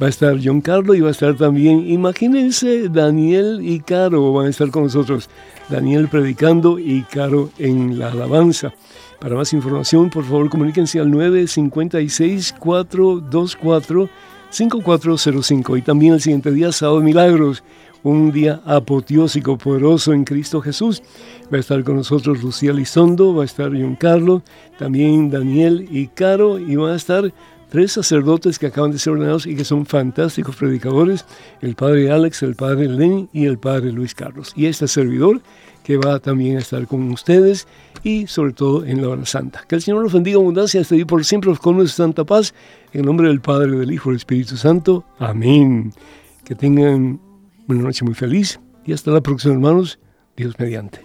Va a estar John Carlos y va a estar también, imagínense, Daniel y Caro van a estar con nosotros. Daniel predicando y Caro en la alabanza. Para más información, por favor, comuníquense al 956-424-5405. Y también el siguiente día, sábado de milagros, un día apoteósico, poderoso en Cristo Jesús. Va a estar con nosotros Lucía Lizondo, va a estar John Carlos, también Daniel y Caro, y van a estar tres sacerdotes que acaban de ser ordenados y que son fantásticos predicadores, el padre Alex, el padre Lenny y el padre Luis Carlos. Y este servidor que va también a estar con ustedes y sobre todo en la hora santa. Que el Señor los bendiga abundancia, hasta y por siempre los con santa paz, en el nombre del Padre, del Hijo y del Espíritu Santo. Amén. Que tengan una noche muy feliz y hasta la próxima, hermanos. Dios mediante.